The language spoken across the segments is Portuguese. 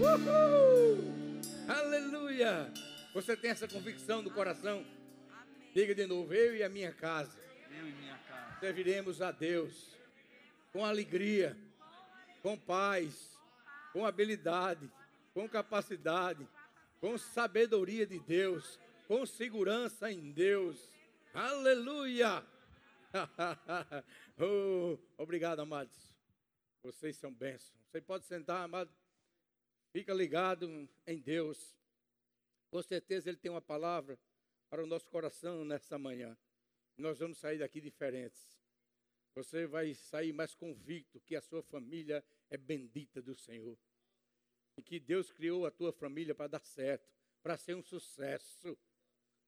Uhul! Aleluia! Você tem essa convicção do coração? Diga de novo, eu e a minha casa. Eu e minha casa. Serviremos a Deus com alegria, com paz, com habilidade, com capacidade, com sabedoria de Deus, com segurança em Deus. Aleluia! oh, obrigado, amados. Vocês são bênçãos. Você pode sentar, amado. Fica ligado em Deus. Com certeza Ele tem uma palavra para o nosso coração nessa manhã. Nós vamos sair daqui diferentes. Você vai sair mais convicto que a sua família é bendita do Senhor. E que Deus criou a tua família para dar certo, para ser um sucesso.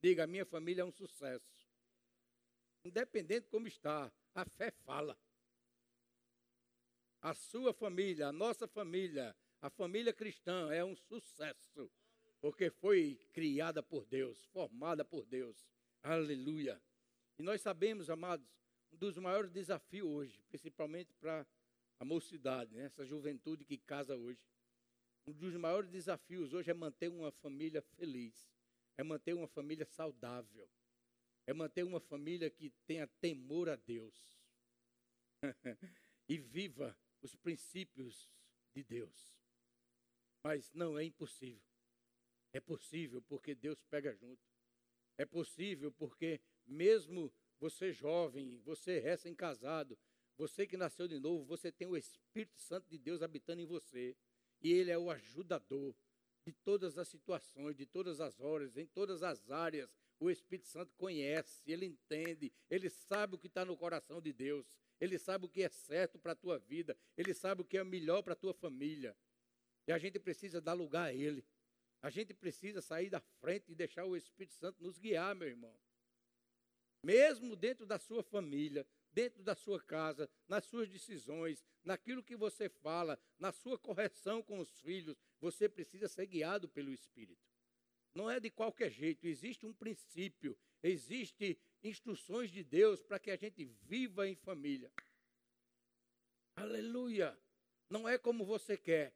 Diga, minha família é um sucesso. Independente como está, a fé fala. A sua família, a nossa família, a família cristã é um sucesso, porque foi criada por Deus, formada por Deus. Aleluia. E nós sabemos, amados, um dos maiores desafios hoje, principalmente para a mocidade, né? essa juventude que casa hoje. Um dos maiores desafios hoje é manter uma família feliz, é manter uma família saudável, é manter uma família que tenha temor a Deus e viva os princípios de Deus. Mas não é impossível. É possível porque Deus pega junto. É possível porque, mesmo você jovem, você recém-casado, você que nasceu de novo, você tem o Espírito Santo de Deus habitando em você. E Ele é o ajudador de todas as situações, de todas as horas, em todas as áreas. O Espírito Santo conhece, ele entende, ele sabe o que está no coração de Deus, ele sabe o que é certo para a tua vida, ele sabe o que é melhor para a tua família. E a gente precisa dar lugar a ele. A gente precisa sair da frente e deixar o Espírito Santo nos guiar, meu irmão. Mesmo dentro da sua família, dentro da sua casa, nas suas decisões, naquilo que você fala, na sua correção com os filhos, você precisa ser guiado pelo Espírito. Não é de qualquer jeito, existe um princípio, existe instruções de Deus para que a gente viva em família. Aleluia! Não é como você quer.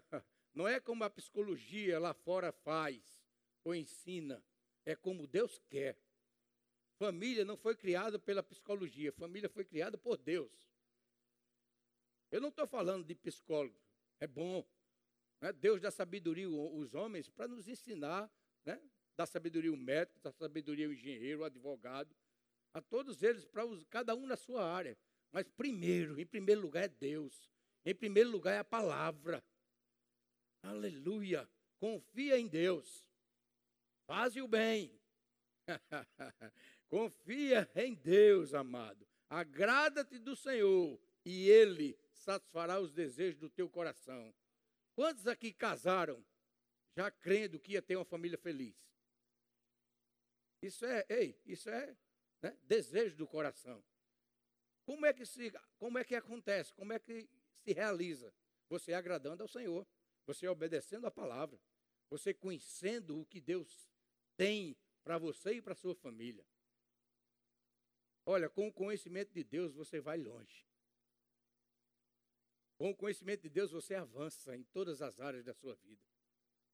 Não é como a psicologia lá fora faz ou ensina. É como Deus quer. Família não foi criada pela psicologia, família foi criada por Deus. Eu não estou falando de psicólogo, é bom. Né? Deus dá sabedoria aos homens para nos ensinar, né? dá sabedoria ao médico, dá sabedoria ao engenheiro, ao advogado, a todos eles, para cada um na sua área. Mas primeiro, em primeiro lugar é Deus. Em primeiro lugar é a palavra. Aleluia. Confia em Deus. Faz o bem. Confia em Deus, amado. Agrada-te do Senhor e Ele satisfará os desejos do teu coração. Quantos aqui casaram já crendo que ia ter uma família feliz? Isso é, ei, isso é né, desejo do coração. Como é que se, como é que acontece? Como é que se realiza? Você agradando ao Senhor, você obedecendo a palavra, você conhecendo o que Deus tem para você e para sua família. Olha, com o conhecimento de Deus você vai longe. Com o conhecimento de Deus você avança em todas as áreas da sua vida,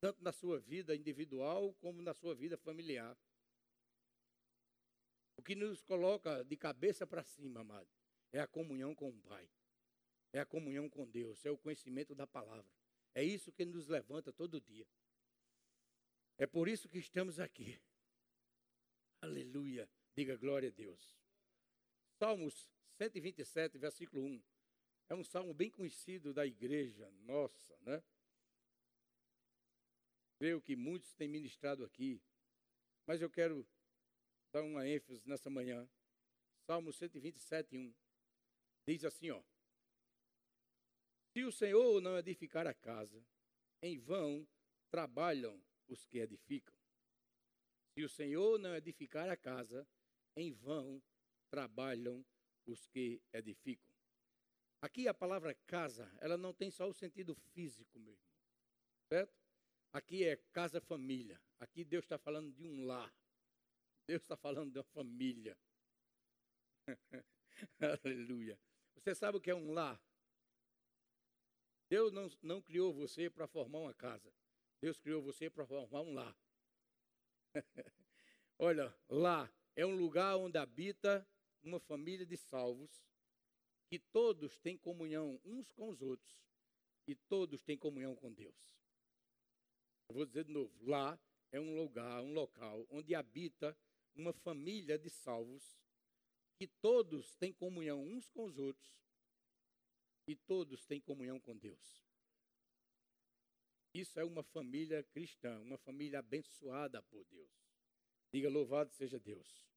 tanto na sua vida individual como na sua vida familiar. O que nos coloca de cabeça para cima, amado, é a comunhão com o Pai, é a comunhão com Deus, é o conhecimento da palavra. É isso que nos levanta todo dia. É por isso que estamos aqui. Aleluia. Diga glória a Deus. Salmos 127, versículo 1. É um salmo bem conhecido da igreja nossa, né? Creio que muitos têm ministrado aqui, mas eu quero dar uma ênfase nessa manhã. Salmo 127, 1. Diz assim, ó. Se o Senhor não edificar a casa, em vão trabalham os que edificam. Se o Senhor não edificar a casa, em vão trabalham os que edificam. Aqui a palavra casa, ela não tem só o sentido físico, meu irmão. Certo? Aqui é casa-família. Aqui Deus está falando de um lar. Deus está falando de uma família. Aleluia. Você sabe o que é um lar? Deus não, não criou você para formar uma casa. Deus criou você para formar um lar. Olha, lá é um lugar onde habita uma família de salvos, que todos têm comunhão uns com os outros e todos têm comunhão com Deus. Eu vou dizer de novo: lá é um lugar, um local onde habita uma família de salvos, que todos têm comunhão uns com os outros e todos têm comunhão com Deus. Isso é uma família cristã, uma família abençoada por Deus. Diga louvado seja Deus.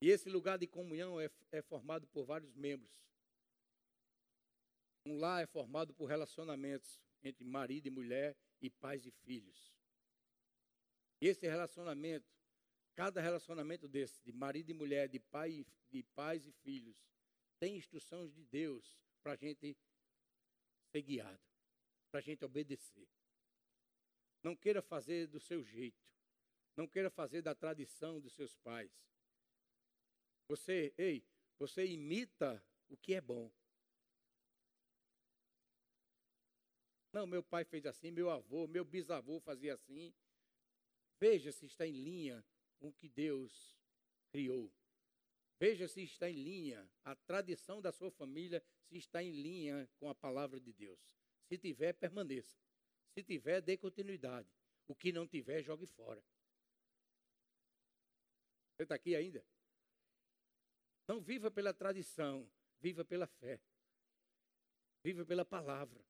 E esse lugar de comunhão é, é formado por vários membros. Um lar é formado por relacionamentos entre marido e mulher e pais e filhos. Esse relacionamento, cada relacionamento desse, de marido e mulher, de, pai, de pais e filhos, tem instruções de Deus para a gente ser guiado, para a gente obedecer. Não queira fazer do seu jeito. Não queira fazer da tradição dos seus pais. Você, ei, você imita o que é bom. Não, meu pai fez assim, meu avô, meu bisavô fazia assim. Veja se está em linha com o que Deus criou. Veja se está em linha, a tradição da sua família, se está em linha com a palavra de Deus. Se tiver, permaneça. Se tiver, dê continuidade. O que não tiver, jogue fora. Você está aqui ainda? Não viva pela tradição, viva pela fé. Viva pela palavra.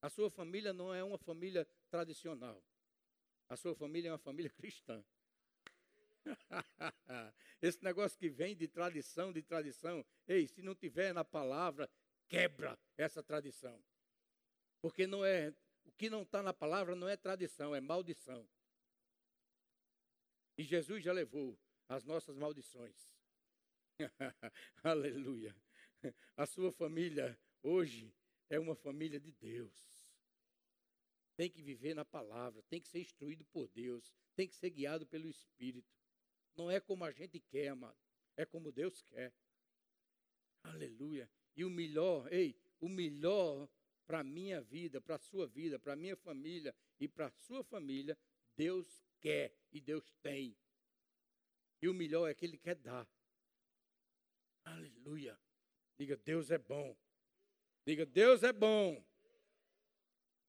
A sua família não é uma família tradicional. A sua família é uma família cristã. Esse negócio que vem de tradição, de tradição, ei, se não tiver na palavra, quebra essa tradição. Porque não é, o que não está na palavra não é tradição, é maldição. E Jesus já levou as nossas maldições. Aleluia. A sua família hoje é uma família de Deus. Tem que viver na palavra, tem que ser instruído por Deus, tem que ser guiado pelo Espírito. Não é como a gente quer, amado, é como Deus quer. Aleluia. E o melhor, ei, o melhor para a minha vida, para a sua vida, para a minha família e para a sua família, Deus quer e Deus tem. E o melhor é que Ele quer dar. Aleluia. Diga, Deus é bom. Diga, Deus é bom.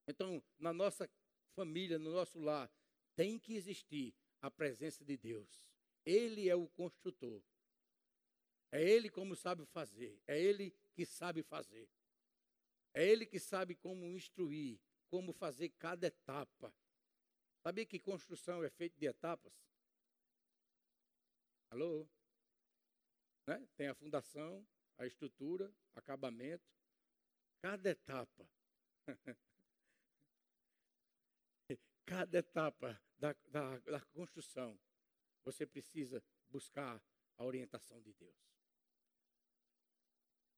Então, na nossa família, no nosso lar, tem que existir a presença de Deus. Ele é o construtor. É Ele como sabe fazer. É Ele que sabe fazer. É Ele que sabe como instruir, como fazer cada etapa. Sabia que construção é feita de etapas? Alô? Né? Tem a fundação, a estrutura, acabamento. Cada etapa. cada etapa da, da, da construção você precisa buscar a orientação de Deus.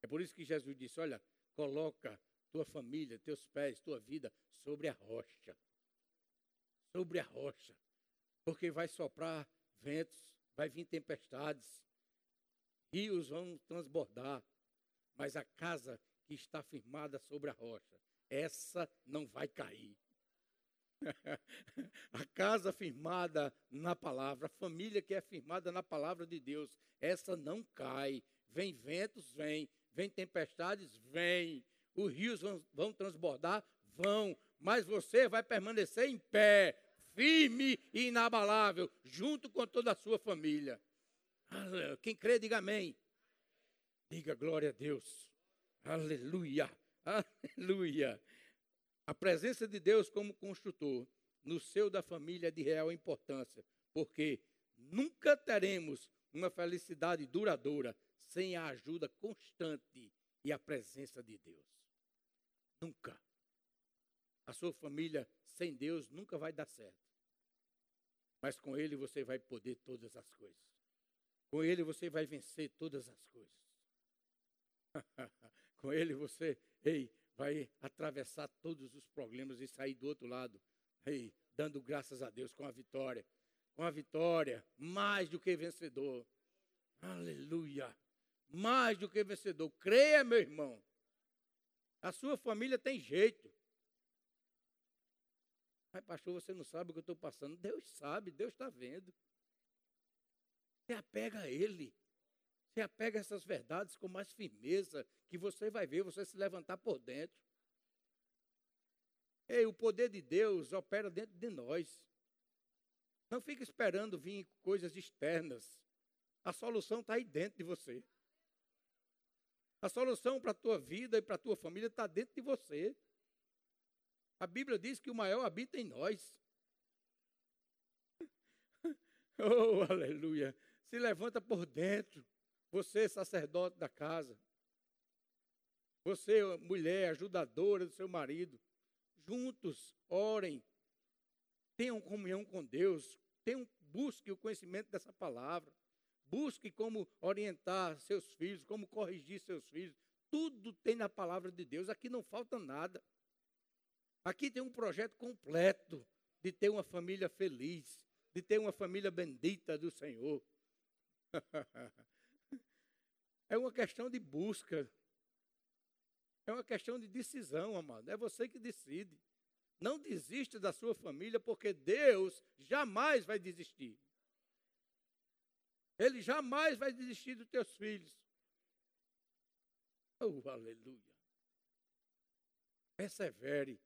É por isso que Jesus disse: Olha, coloca tua família, teus pés, tua vida sobre a rocha. Sobre a rocha. Porque vai soprar ventos, vai vir tempestades, rios vão transbordar, mas a casa que está firmada sobre a rocha, essa não vai cair. a casa firmada na palavra, a família que é firmada na palavra de Deus, essa não cai. Vem ventos, vem. Vem tempestades, vem. Os rios vão, vão transbordar, vão. Mas você vai permanecer em pé, firme e inabalável, junto com toda a sua família. Quem crê, diga amém. Diga glória a Deus. Aleluia. Aleluia. A presença de Deus como construtor no seio da família é de real importância, porque nunca teremos uma felicidade duradoura sem a ajuda constante e a presença de Deus. Nunca. A sua família sem Deus nunca vai dar certo. Mas com Ele você vai poder todas as coisas. Com Ele você vai vencer todas as coisas. com Ele você, ei, vai atravessar todos os problemas e sair do outro lado, aí, dando graças a Deus com a vitória. Com a vitória, mais do que vencedor. Aleluia. Mais do que vencedor. Creia, meu irmão. A sua família tem jeito. Mas, pastor, você não sabe o que eu estou passando. Deus sabe, Deus está vendo. Você apega a Ele. Você apega a essas verdades com mais firmeza, que você vai ver você se levantar por dentro. Ei, o poder de Deus opera dentro de nós. Não fique esperando vir coisas externas. A solução está aí dentro de você. A solução para a tua vida e para a tua família está dentro de você. A Bíblia diz que o maior habita em nós. Oh, aleluia. Se levanta por dentro. Você, sacerdote da casa. Você, mulher, ajudadora do seu marido. Juntos, orem. Tenham comunhão com Deus. Tenham, busque o conhecimento dessa palavra. Busque como orientar seus filhos, como corrigir seus filhos. Tudo tem na palavra de Deus. Aqui não falta nada. Aqui tem um projeto completo de ter uma família feliz, de ter uma família bendita do Senhor. é uma questão de busca. É uma questão de decisão, amado. É você que decide. Não desista da sua família, porque Deus jamais vai desistir. Ele jamais vai desistir dos teus filhos. Oh, aleluia. Persevere.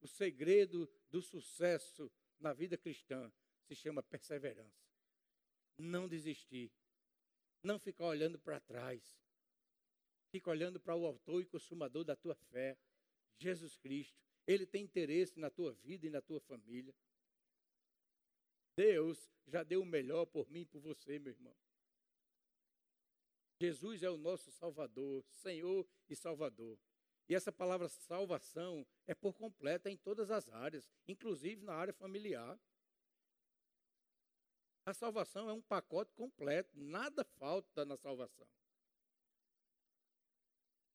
O segredo do sucesso na vida cristã se chama perseverança. Não desistir. Não ficar olhando para trás. Fica olhando para o autor e consumador da tua fé, Jesus Cristo. Ele tem interesse na tua vida e na tua família. Deus já deu o melhor por mim e por você, meu irmão. Jesus é o nosso Salvador, Senhor e Salvador. E essa palavra salvação é por completa em todas as áreas, inclusive na área familiar. A salvação é um pacote completo, nada falta na salvação.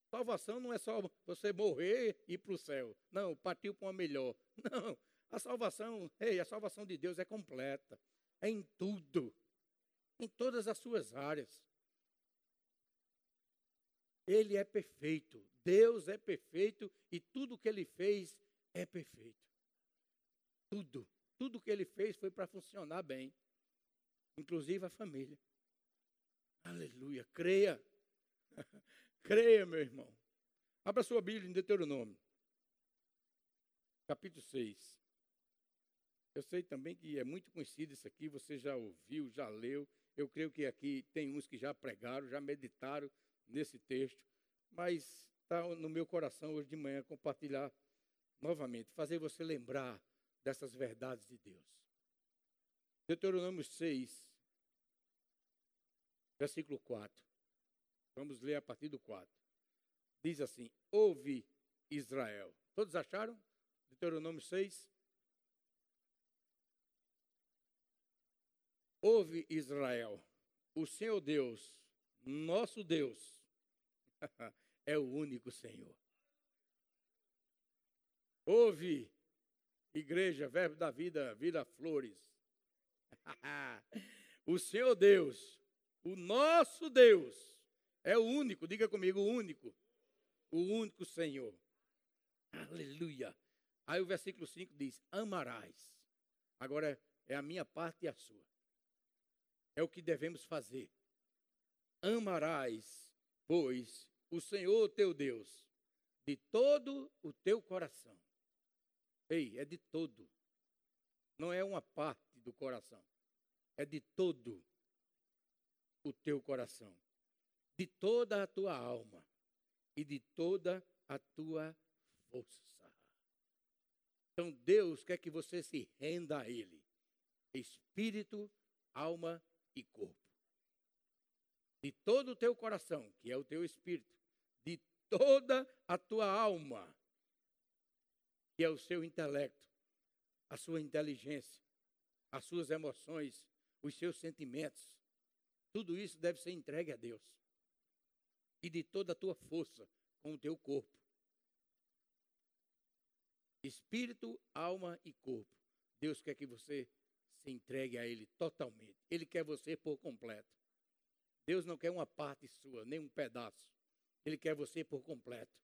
Salvação não é só você morrer e ir para o céu. Não, partiu para uma melhor. Não, a salvação, ei, a salvação de Deus é completa. É em tudo. Em todas as suas áreas. Ele é perfeito. Deus é perfeito e tudo que ele fez é perfeito. Tudo. Tudo que ele fez foi para funcionar bem. Inclusive a família. Aleluia. Creia. Creia, meu irmão. Abra sua Bíblia em Deuteronômio. Capítulo 6. Eu sei também que é muito conhecido isso aqui, você já ouviu, já leu. Eu creio que aqui tem uns que já pregaram, já meditaram nesse texto, mas está no meu coração hoje de manhã compartilhar novamente, fazer você lembrar dessas verdades de Deus. Deuteronômio 6, versículo 4. Vamos ler a partir do 4. Diz assim: Ouve Israel. Todos acharam? Deuteronômio 6. Ouve Israel, o Senhor Deus, nosso Deus, é o único Senhor. Ouve, igreja, verbo da vida, vira flores. o Senhor Deus, o nosso Deus, é o único, diga comigo, o único, o único Senhor. Aleluia. Aí o versículo 5 diz: Amarás. Agora é a minha parte e a sua. É o que devemos fazer. Amarás, pois, o Senhor teu Deus de todo o teu coração. Ei, é de todo. Não é uma parte do coração. É de todo o teu coração. De toda a tua alma e de toda a tua força. Então Deus quer que você se renda a Ele. Espírito, alma e corpo de todo o teu coração, que é o teu espírito, de toda a tua alma, que é o seu intelecto, a sua inteligência, as suas emoções, os seus sentimentos. Tudo isso deve ser entregue a Deus. E de toda a tua força com o teu corpo. Espírito, alma e corpo. Deus quer que você se entregue a Ele totalmente. Ele quer você por completo. Deus não quer uma parte sua, nem um pedaço. Ele quer você por completo.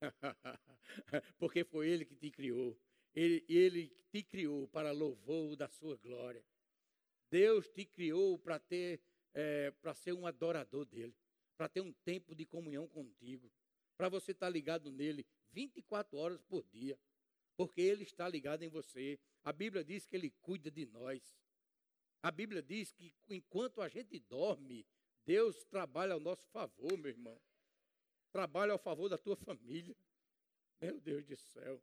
Porque foi Ele que te criou. Ele, ele te criou para louvor da sua glória. Deus te criou para ter, é, para ser um adorador dele, para ter um tempo de comunhão contigo, para você estar ligado nele 24 horas por dia, porque ele está ligado em você. A Bíblia diz que ele cuida de nós. A Bíblia diz que enquanto a gente dorme, Deus trabalha ao nosso favor, meu irmão. Trabalha ao favor da tua família. Meu Deus do céu.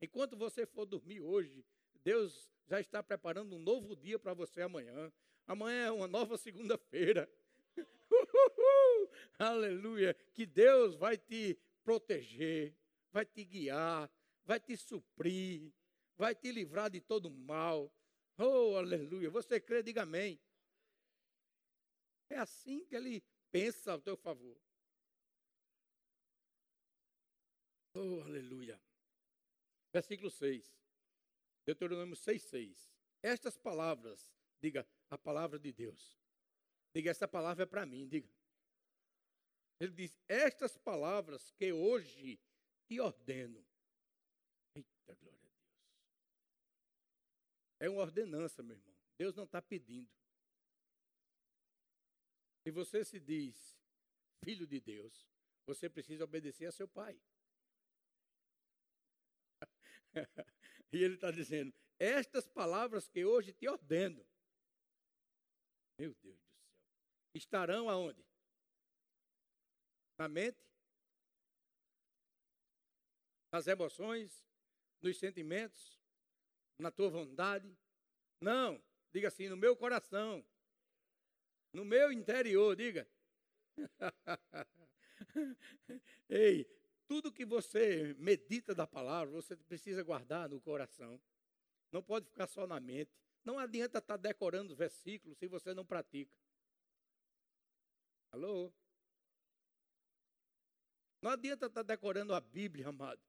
Enquanto você for dormir hoje, Deus já está preparando um novo dia para você amanhã. Amanhã é uma nova segunda-feira. Aleluia. Que Deus vai te proteger, vai te guiar, vai te suprir, vai te livrar de todo mal. Oh, aleluia. Você crê, diga amém. É assim que ele pensa ao teu favor. Oh, aleluia. Versículo 6. Deuteronômio 6, 6. Estas palavras, diga, a palavra de Deus. Diga, essa palavra é para mim, diga. Ele diz: Estas palavras que hoje te ordeno. Eita, glória a Deus. É uma ordenança, meu irmão. Deus não está pedindo. Se você se diz filho de Deus, você precisa obedecer a seu pai. e ele está dizendo: Estas palavras que hoje te ordeno, meu Deus do céu, estarão aonde? Na mente? Nas emoções? Nos sentimentos? Na tua vontade? Não, diga assim, no meu coração. No meu interior, diga. Ei, tudo que você medita da palavra, você precisa guardar no coração. Não pode ficar só na mente. Não adianta estar decorando os versículos se você não pratica. Alô? Não adianta estar decorando a Bíblia, amado.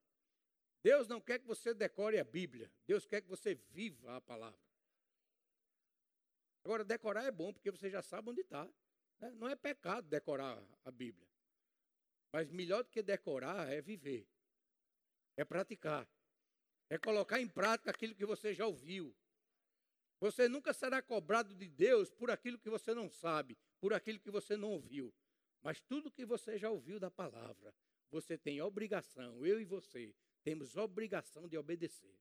Deus não quer que você decore a Bíblia. Deus quer que você viva a palavra. Agora, decorar é bom, porque você já sabe onde está. Né? Não é pecado decorar a Bíblia. Mas melhor do que decorar é viver, é praticar, é colocar em prática aquilo que você já ouviu. Você nunca será cobrado de Deus por aquilo que você não sabe, por aquilo que você não ouviu. Mas tudo que você já ouviu da palavra, você tem obrigação, eu e você, temos obrigação de obedecer.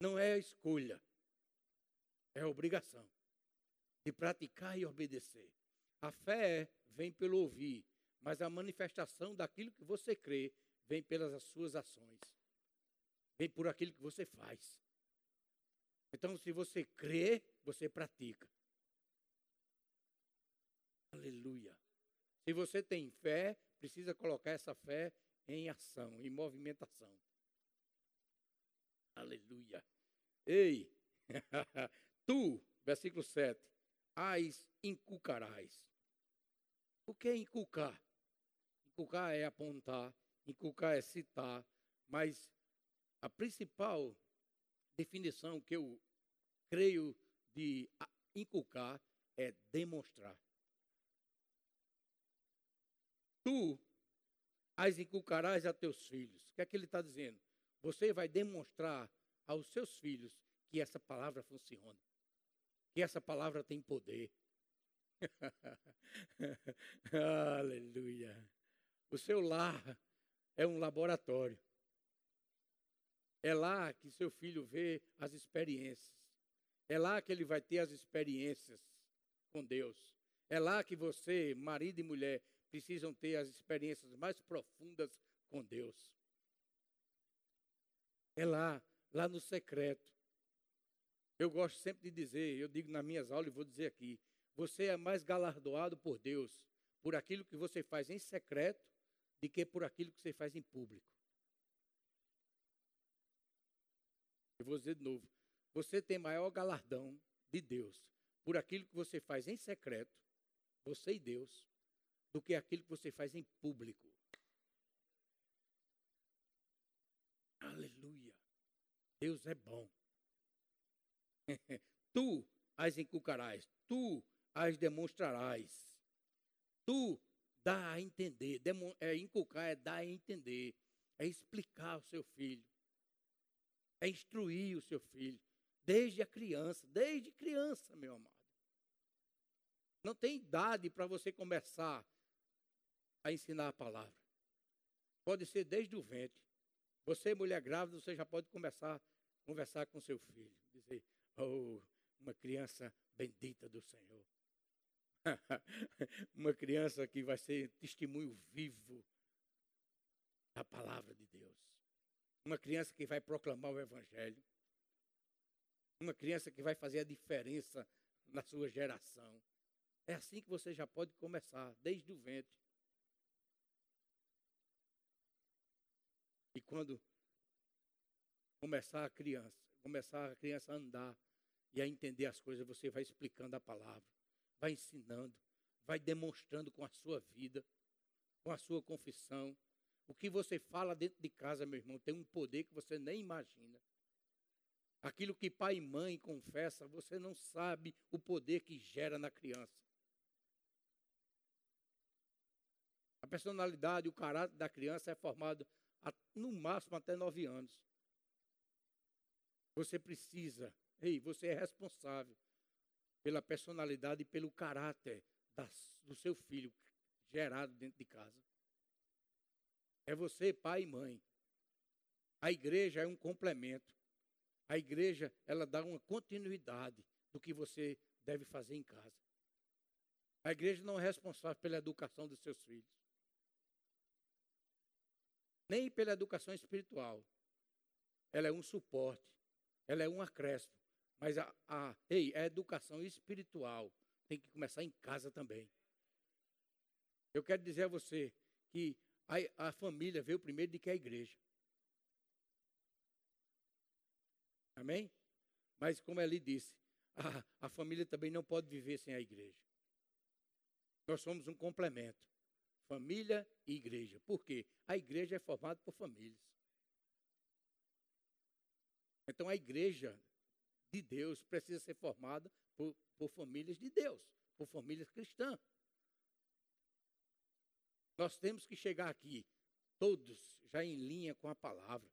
Não é escolha, é obrigação de praticar e obedecer. A fé vem pelo ouvir mas a manifestação daquilo que você crê vem pelas suas ações, vem por aquilo que você faz. Então, se você crê, você pratica. Aleluia. Se você tem fé, precisa colocar essa fé em ação, em movimentação. Aleluia. Ei, tu, versículo 7, as inculcarás. O que é inculcar? Inculcar é apontar, inculcar é citar, mas a principal definição que eu creio de inculcar é demonstrar. Tu as inculcarás a teus filhos. O que é que ele está dizendo? Você vai demonstrar aos seus filhos que essa palavra funciona, que essa palavra tem poder. Aleluia. O seu lar é um laboratório. É lá que seu filho vê as experiências. É lá que ele vai ter as experiências com Deus. É lá que você, marido e mulher, precisam ter as experiências mais profundas com Deus. É lá, lá no secreto. Eu gosto sempre de dizer, eu digo nas minhas aulas e vou dizer aqui: você é mais galardoado por Deus por aquilo que você faz em secreto do que por aquilo que você faz em público. Eu vou dizer de novo. Você tem maior galardão de Deus por aquilo que você faz em secreto, você e Deus, do que aquilo que você faz em público. Aleluia. Deus é bom. tu as inculcarás, tu as demonstrarás, tu dar a entender. É, inculcar é dar a entender. É explicar ao seu filho. É instruir o seu filho. Desde a criança. Desde criança, meu amado. Não tem idade para você começar a ensinar a palavra. Pode ser desde o ventre. Você, mulher grávida, você já pode começar a conversar com seu filho. Dizer, oh, uma criança bendita do Senhor. uma criança que vai ser testemunho vivo da palavra de Deus. Uma criança que vai proclamar o Evangelho. Uma criança que vai fazer a diferença na sua geração. É assim que você já pode começar, desde o ventre. E quando começar a criança, começar a criança a andar e a entender as coisas, você vai explicando a palavra, vai ensinando, vai demonstrando com a sua vida, com a sua confissão. O que você fala dentro de casa, meu irmão, tem um poder que você nem imagina. Aquilo que pai e mãe confessa, você não sabe o poder que gera na criança. A personalidade, o caráter da criança é formado no máximo até nove anos. Você precisa, ei, você é responsável pela personalidade e pelo caráter do seu filho gerado dentro de casa. É você, pai e mãe. A igreja é um complemento. A igreja, ela dá uma continuidade do que você deve fazer em casa. A igreja não é responsável pela educação dos seus filhos nem pela educação espiritual. Ela é um suporte, ela é um acréscimo. Mas a, a, ei, a educação espiritual tem que começar em casa também. Eu quero dizer a você que a, a família veio primeiro de que a igreja. Amém? Mas como ele disse, a, a família também não pode viver sem a igreja. Nós somos um complemento família e igreja. Por quê? A igreja é formada por famílias. Então a igreja de Deus precisa ser formada por, por famílias de Deus, por famílias cristãs. Nós temos que chegar aqui, todos já em linha com a palavra,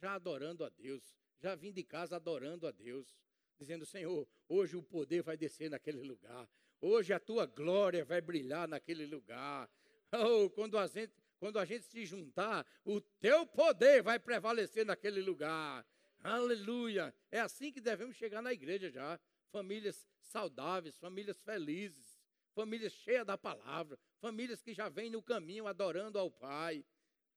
já adorando a Deus, já vindo de casa adorando a Deus, dizendo: Senhor, hoje o poder vai descer naquele lugar, hoje a tua glória vai brilhar naquele lugar, Oh, quando a gente, quando a gente se juntar, o teu poder vai prevalecer naquele lugar. Aleluia. É assim que devemos chegar na igreja já. Famílias saudáveis, famílias felizes, famílias cheias da palavra, famílias que já vêm no caminho adorando ao Pai,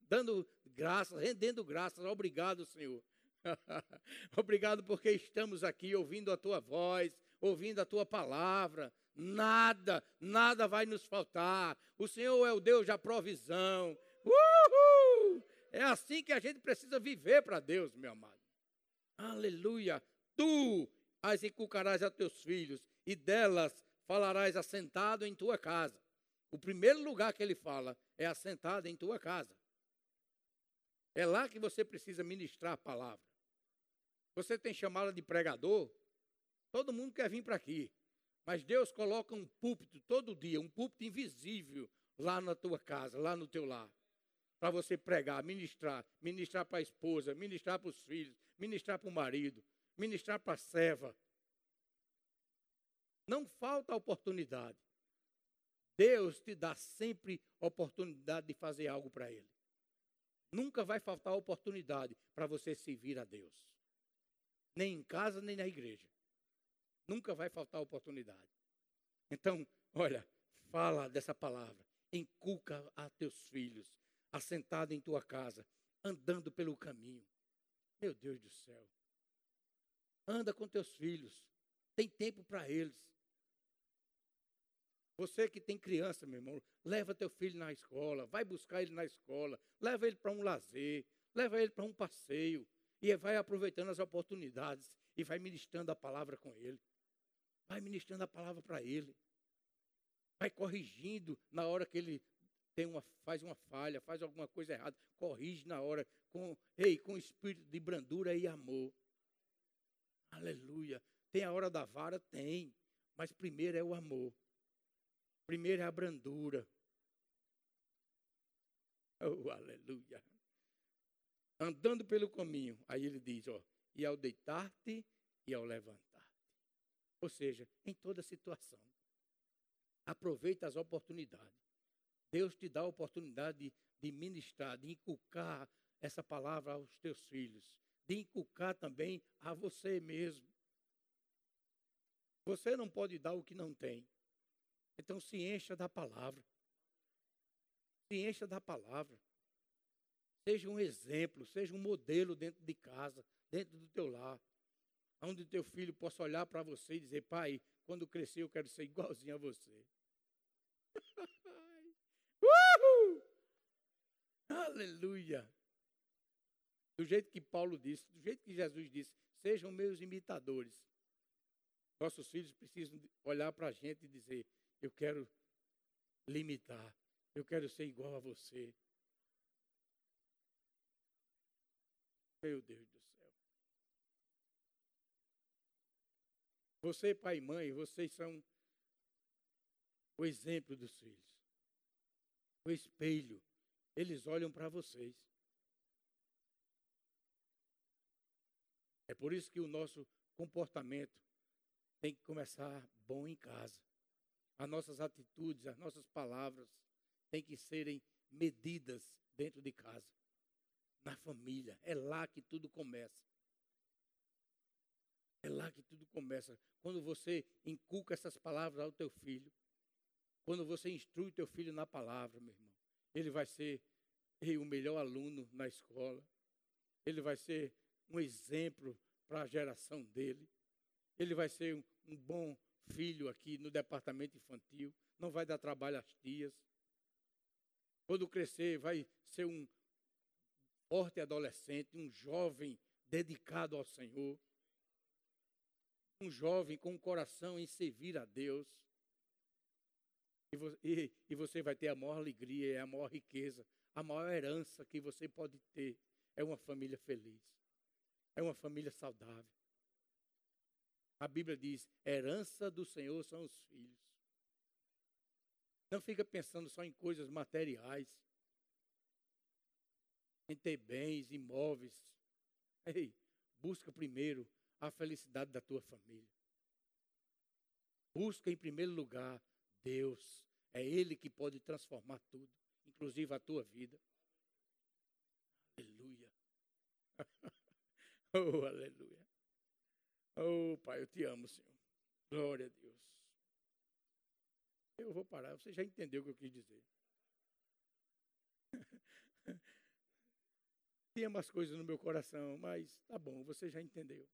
dando graças, rendendo graças. Obrigado, Senhor. Obrigado porque estamos aqui ouvindo a tua voz, ouvindo a tua palavra, Nada, nada vai nos faltar. O Senhor é o Deus da provisão. Uhul! É assim que a gente precisa viver para Deus, meu amado. Aleluia. Tu as inculcarás a teus filhos, e delas falarás assentado em tua casa. O primeiro lugar que ele fala é assentado em tua casa. É lá que você precisa ministrar a palavra. Você tem chamada de pregador? Todo mundo quer vir para aqui. Mas Deus coloca um púlpito todo dia, um púlpito invisível lá na tua casa, lá no teu lar. Para você pregar, ministrar, ministrar para a esposa, ministrar para os filhos, ministrar para o marido, ministrar para a serva. Não falta oportunidade. Deus te dá sempre oportunidade de fazer algo para Ele. Nunca vai faltar oportunidade para você servir a Deus. Nem em casa, nem na igreja. Nunca vai faltar oportunidade. Então, olha, fala dessa palavra. Inculca a teus filhos, assentado em tua casa, andando pelo caminho. Meu Deus do céu. Anda com teus filhos. Tem tempo para eles. Você que tem criança, meu irmão, leva teu filho na escola, vai buscar ele na escola, leva ele para um lazer, leva ele para um passeio e vai aproveitando as oportunidades e vai ministrando a palavra com ele. Vai ministrando a palavra para ele. Vai corrigindo na hora que ele tem uma, faz uma falha, faz alguma coisa errada. Corrige na hora com, ei, com espírito de brandura e amor. Aleluia. Tem a hora da vara? Tem. Mas primeiro é o amor. Primeiro é a brandura. Oh, aleluia. Andando pelo caminho, aí ele diz, ó, e ao deitar-te e ao levantar-te. Ou seja, em toda situação. Aproveita as oportunidades. Deus te dá a oportunidade de, ministrar, de inculcar essa palavra aos teus filhos, de inculcar também a você mesmo. Você não pode dar o que não tem. Então se encha da palavra. Se encha da palavra. Seja um exemplo, seja um modelo dentro de casa, dentro do teu lar. Onde o teu filho possa olhar para você e dizer, pai, quando crescer eu quero ser igualzinho a você. Uhul! Aleluia! Do jeito que Paulo disse, do jeito que Jesus disse, sejam meus imitadores. Nossos filhos precisam olhar para a gente e dizer: Eu quero limitar, eu quero ser igual a você. Meu Deus do céu. Você, pai e mãe, vocês são o exemplo dos filhos. O espelho. Eles olham para vocês. É por isso que o nosso comportamento tem que começar bom em casa. As nossas atitudes, as nossas palavras têm que serem medidas dentro de casa, na família. É lá que tudo começa. É lá que tudo começa. Quando você inculca essas palavras ao teu filho, quando você instrui teu filho na palavra, meu irmão, ele vai ser o melhor aluno na escola. Ele vai ser um exemplo para a geração dele. Ele vai ser um, um bom filho aqui no departamento infantil, não vai dar trabalho às tias. Quando crescer, vai ser um forte adolescente, um jovem dedicado ao Senhor. Um jovem com um coração em servir a Deus. E, e, você vai ter a maior alegria, a maior riqueza, a maior herança que você pode ter. É uma família feliz. É uma família saudável. A Bíblia diz: herança do Senhor são os filhos. Não fica pensando só em coisas materiais, em ter bens, imóveis. Ei, busca primeiro a felicidade da tua família. Busca em primeiro lugar Deus. É Ele que pode transformar tudo, inclusive a tua vida. Aleluia. Oh, aleluia. Oh, Pai, eu te amo, Senhor. Glória a Deus. Eu vou parar, você já entendeu o que eu quis dizer. Tinha umas coisas no meu coração, mas tá bom, você já entendeu.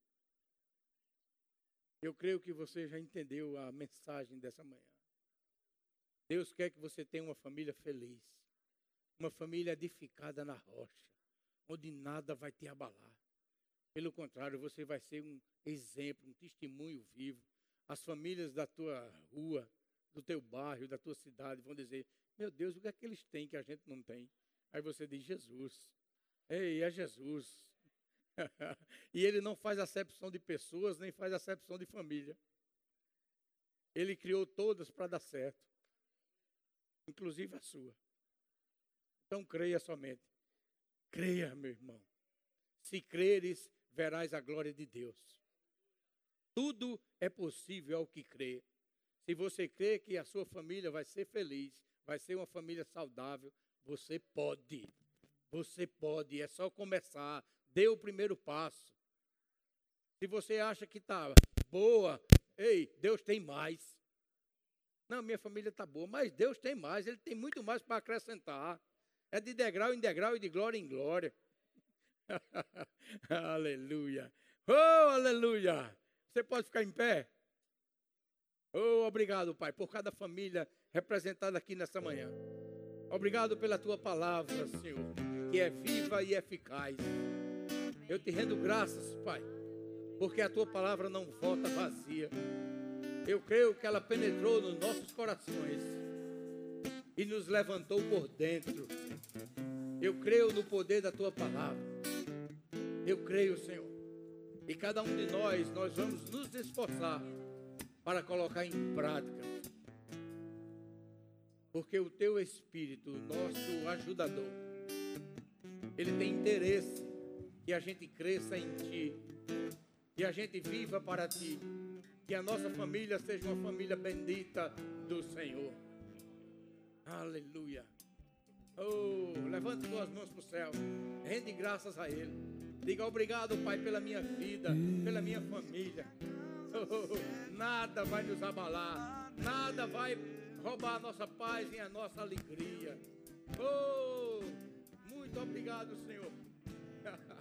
Eu creio que você já entendeu a mensagem dessa manhã. Deus quer que você tenha uma família feliz, uma família edificada na rocha, onde nada vai te abalar. Pelo contrário, você vai ser um exemplo, um testemunho vivo. As famílias da tua rua, do teu bairro, da tua cidade vão dizer: Meu Deus, o que é que eles têm que a gente não tem? Aí você diz: Jesus. Ei, é Jesus. e ele não faz acepção de pessoas, nem faz acepção de família. Ele criou todas para dar certo, inclusive a sua. Então creia somente. Creia, meu irmão. Se creres, verás a glória de Deus. Tudo é possível ao que crê. Se você crê que a sua família vai ser feliz, vai ser uma família saudável, você pode. Você pode, é só começar. Dê o primeiro passo. Se você acha que está boa, ei, Deus tem mais. Não, minha família está boa, mas Deus tem mais, Ele tem muito mais para acrescentar. É de degrau em degrau e de glória em glória. aleluia. Oh, aleluia. Você pode ficar em pé? Oh, obrigado, Pai, por cada família representada aqui nessa manhã. Obrigado pela tua palavra, Senhor, que é viva e eficaz. Eu te rendo graças, Pai, porque a tua palavra não volta vazia. Eu creio que ela penetrou nos nossos corações e nos levantou por dentro. Eu creio no poder da tua palavra. Eu creio, Senhor. E cada um de nós, nós vamos nos esforçar para colocar em prática. Porque o teu Espírito, nosso ajudador, Ele tem interesse que a gente cresça em Ti, que a gente viva para Ti, que a nossa família seja uma família bendita do Senhor. Aleluia. Oh, levante suas mãos para o céu. Rende graças a Ele. Diga obrigado, Pai, pela minha vida, pela minha família. Oh, nada vai nos abalar, nada vai roubar a nossa paz e a nossa alegria. Oh, muito obrigado, Senhor.